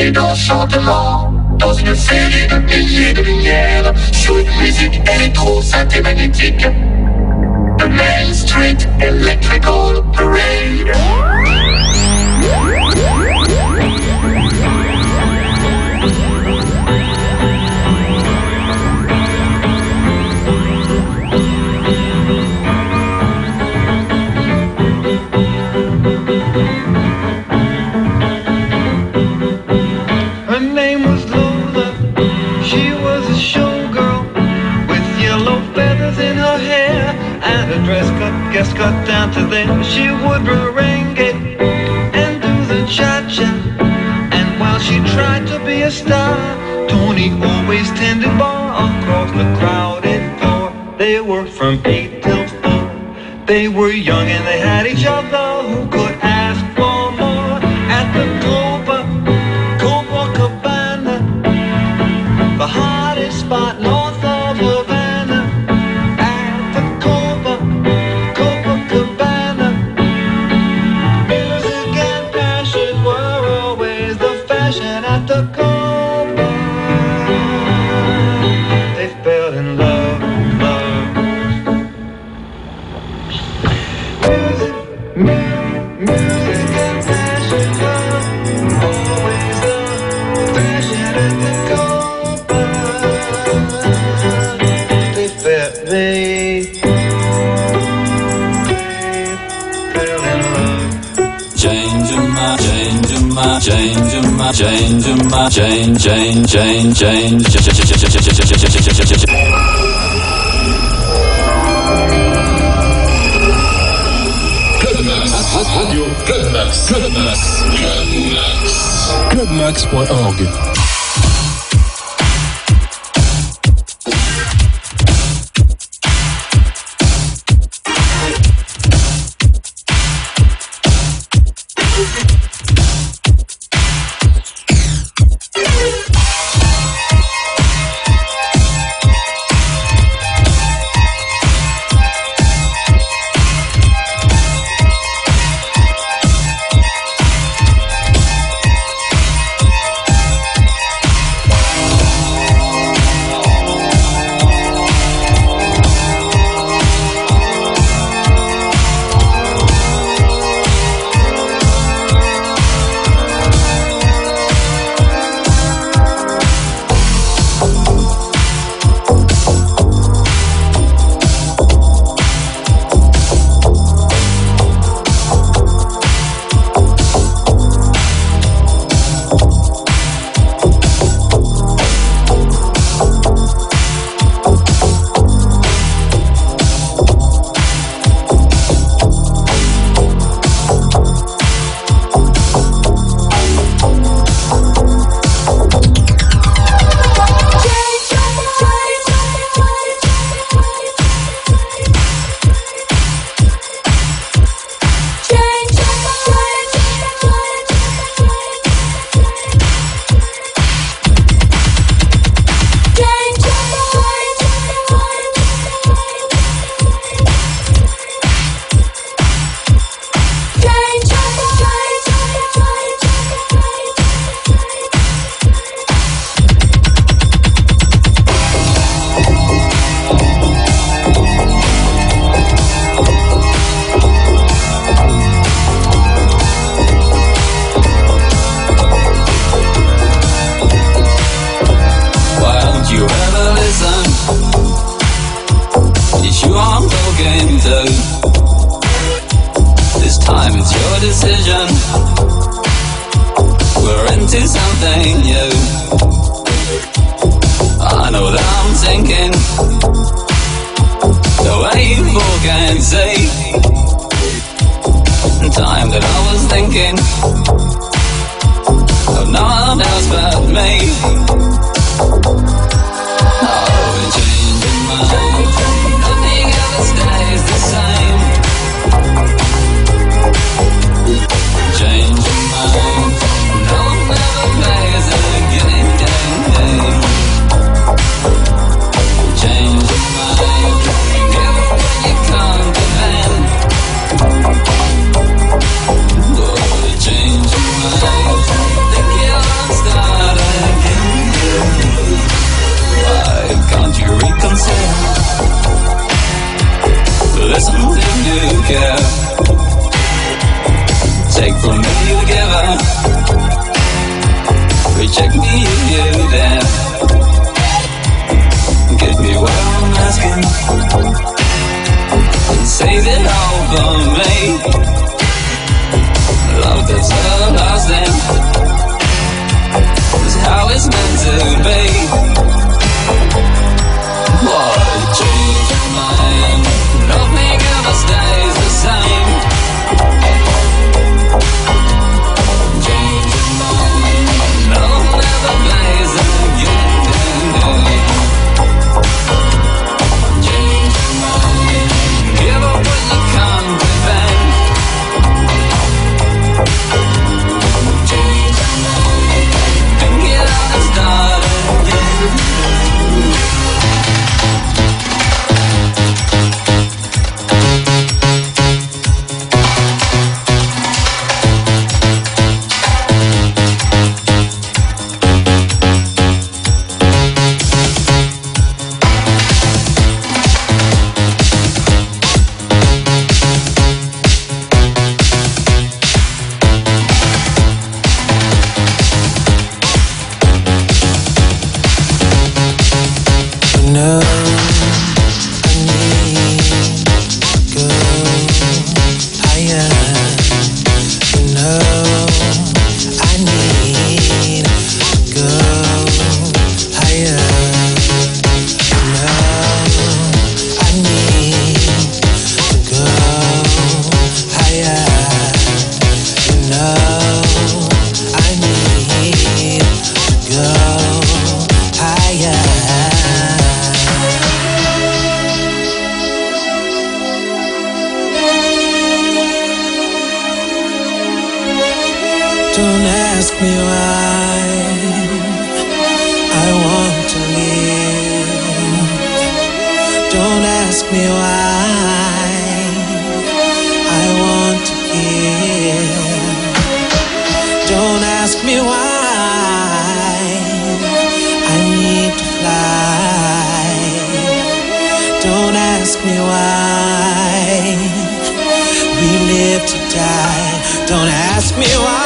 et dans Dans une série de milliers de lumières Sur une musique électro-synthémagnétique The Main Street Electrical. gets cut down to them, she would merengue and do the cha-cha. And while she tried to be a star, Tony always tended bar across the crowded floor. They worked from eight till four. They were young and they had each other. changing my changing my change change change change change Radio Club Max Club Max Club Max.org say it all for me. Love that's everlasting is how it's meant to be. What a dream from my. Nothing ever stands. me why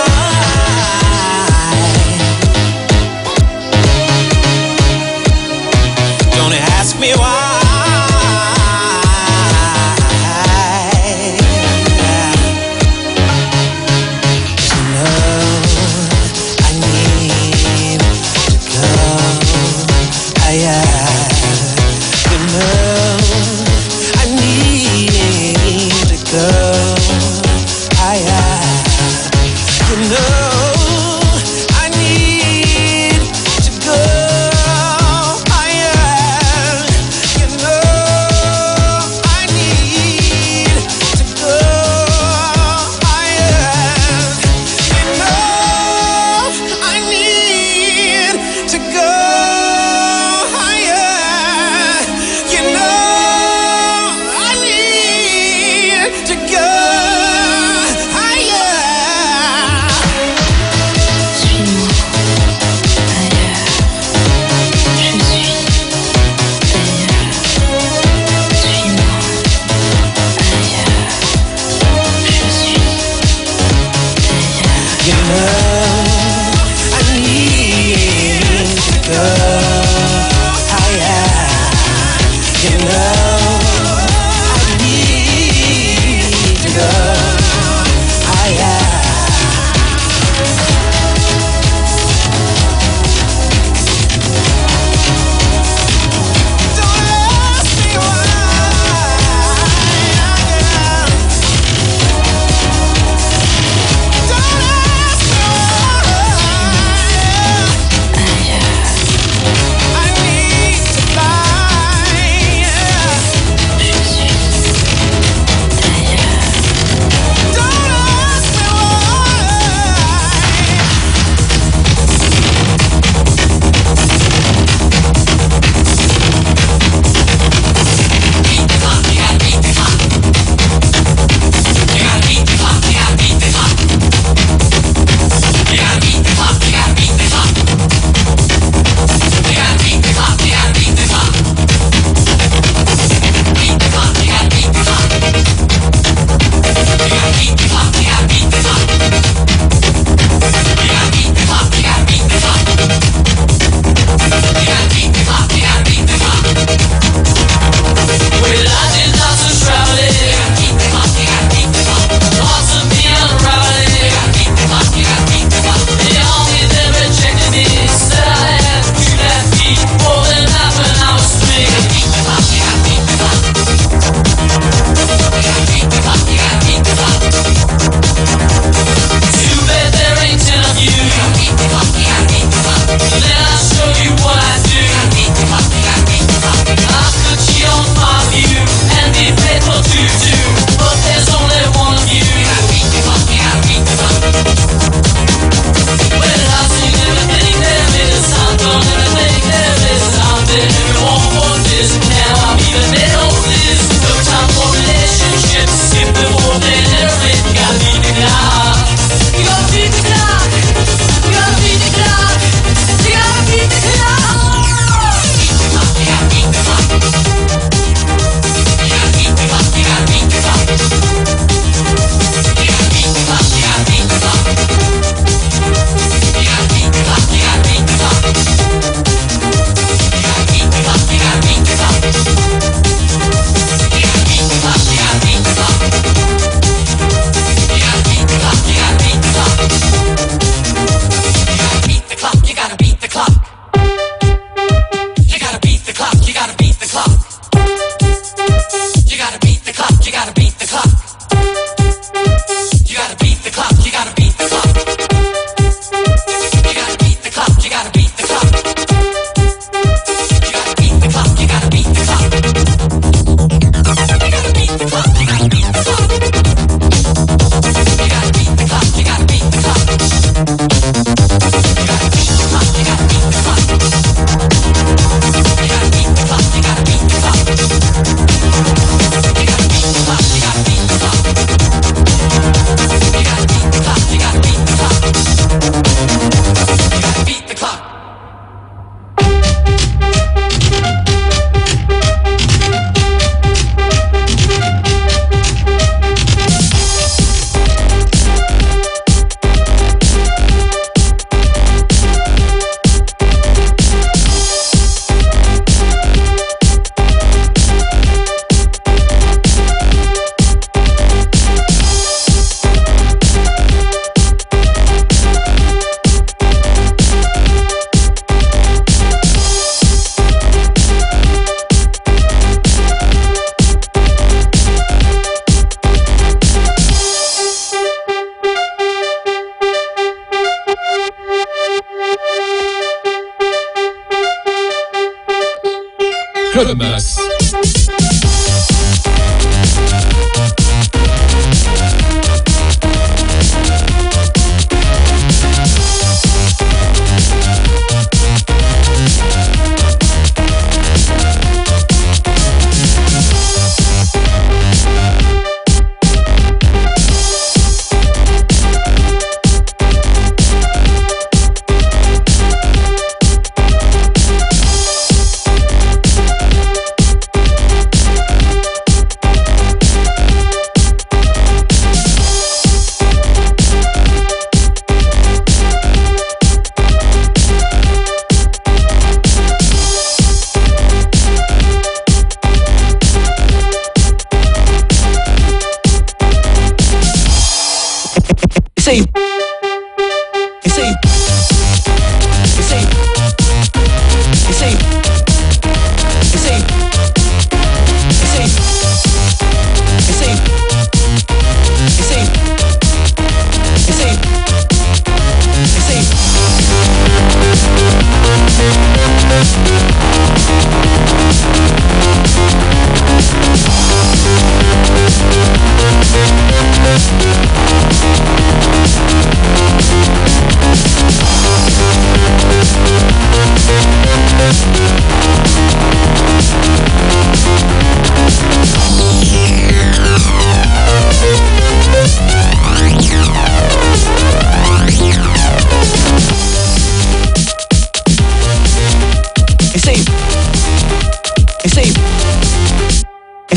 Minimus.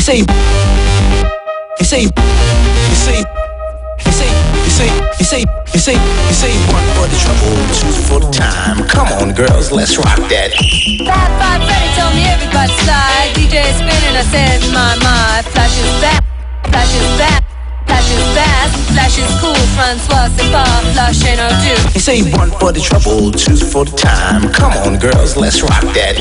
say, you say, you say, you say, you say, you say, you say, you say. one for the trouble, two for the time. Come on, girls, let's rock that. Bad, bad, Freddy told me everybody slide. DJ spinning, I said, my, my, flashes back, flashes back. Flash is fast, flash is cool, Francois and Bob, flush and O'Do. You say one for the trouble, two for the time. Come on, girls, let's rock that.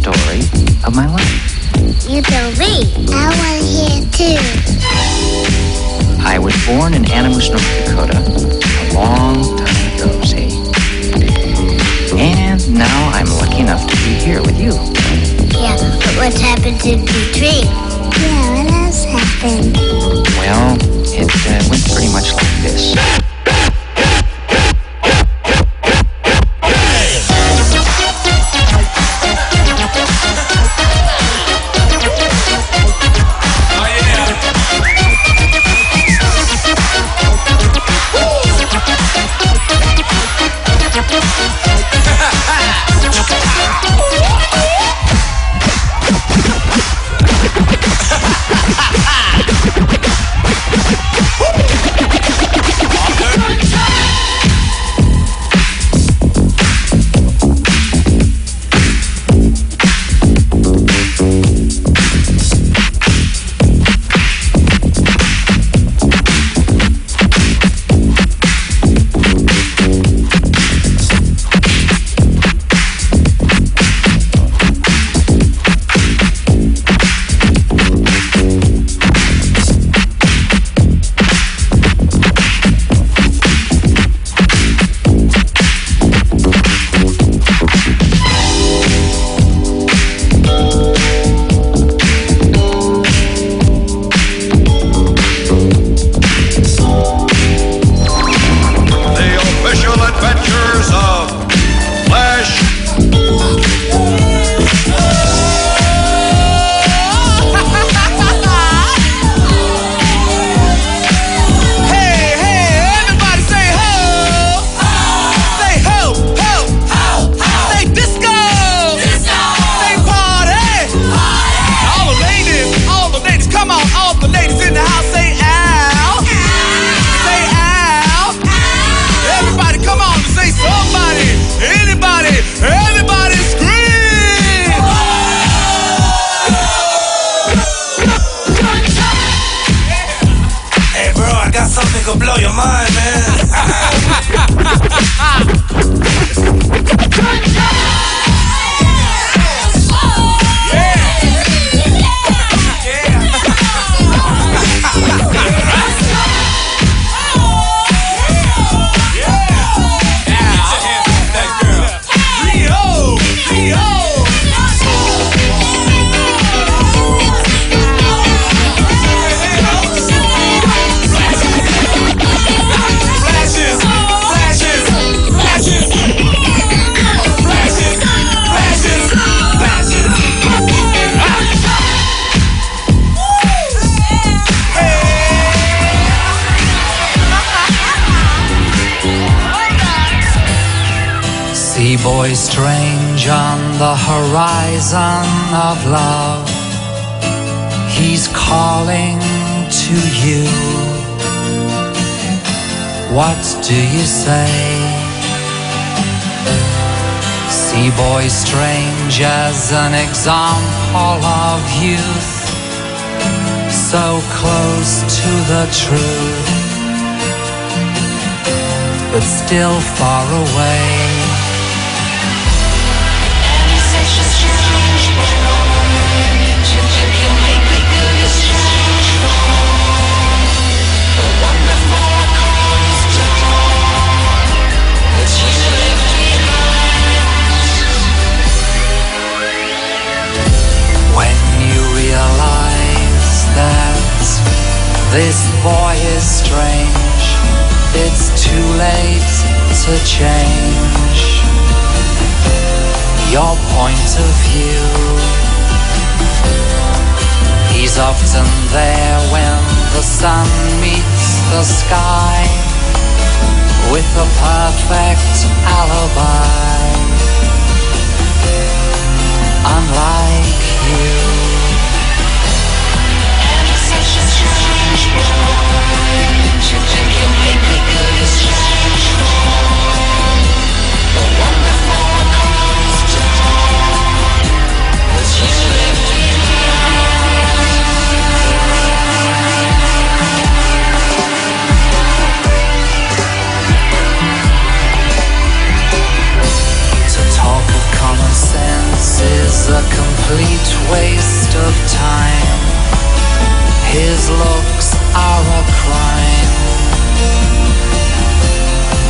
Story of my life. You tell me. I want to hear too. I was born in Animus, North Dakota, a long time ago, see? And now I'm lucky enough to be here with you. Yeah, but what's happened to the tree? Yeah, what else happened? Well, it uh, went pretty much like this. As an example of youth. So close to the truth, but still far away. Often there when the sun meets the sky with a perfect alibi. a complete waste of time. His looks are a crime.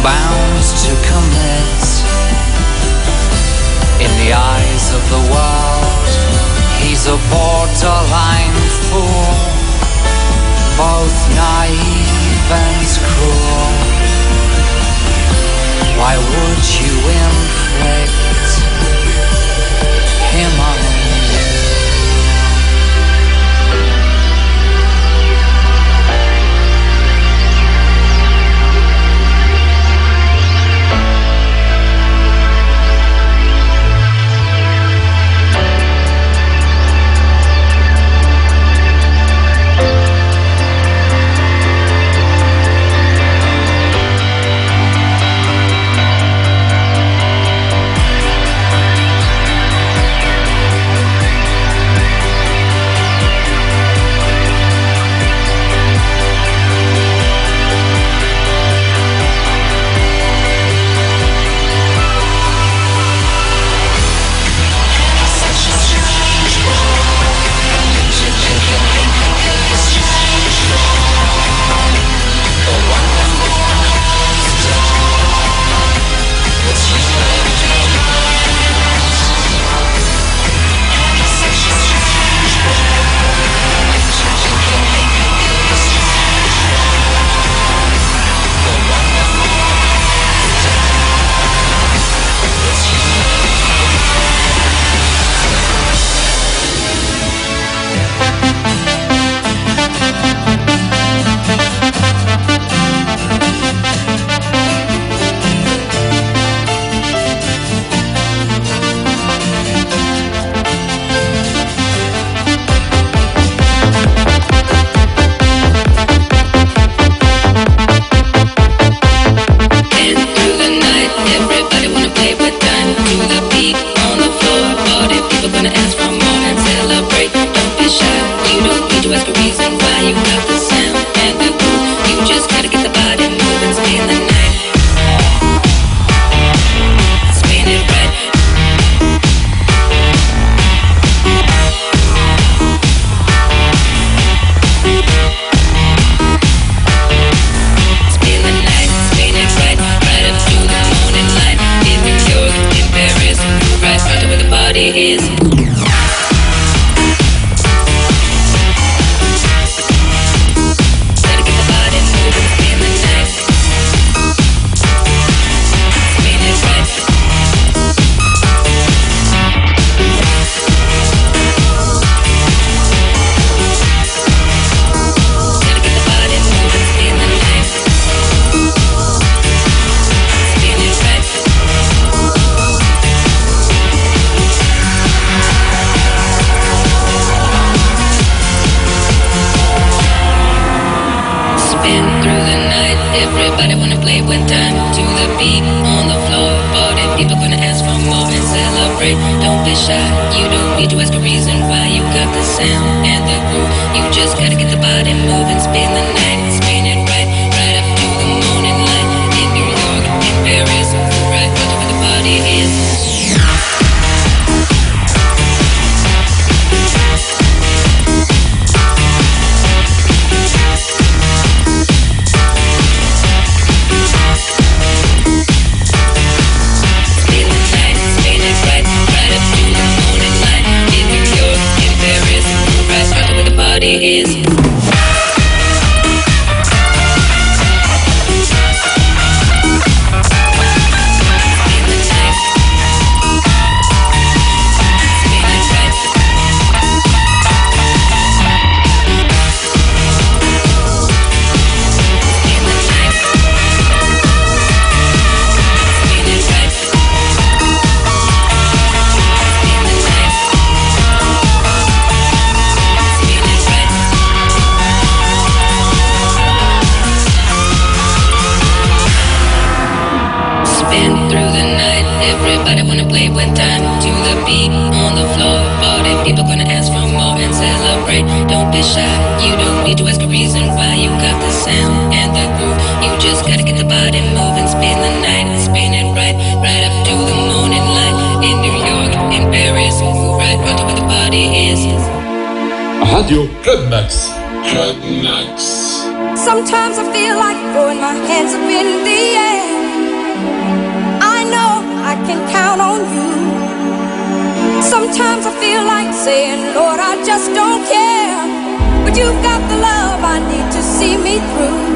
Bound to commit in the eyes of the world. He's a borderline fool, both naive and cruel. Why would you inflict? Everybody wanna play one time to the beat on the floor. People gonna ask for more and celebrate. Don't be shy. You don't need to ask a reason why. You got the sound and the groove. You just gotta get the body moving, spin the night, spin it right, right up to the morning light. In New York, in Paris, right where the body is. Radio Club Max. Club Max. Sometimes I feel like throwing my hands up in the air can count on you. Sometimes I feel like saying, Lord, I just don't care. But you've got the love I need to see me through.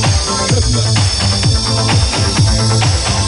Thank you.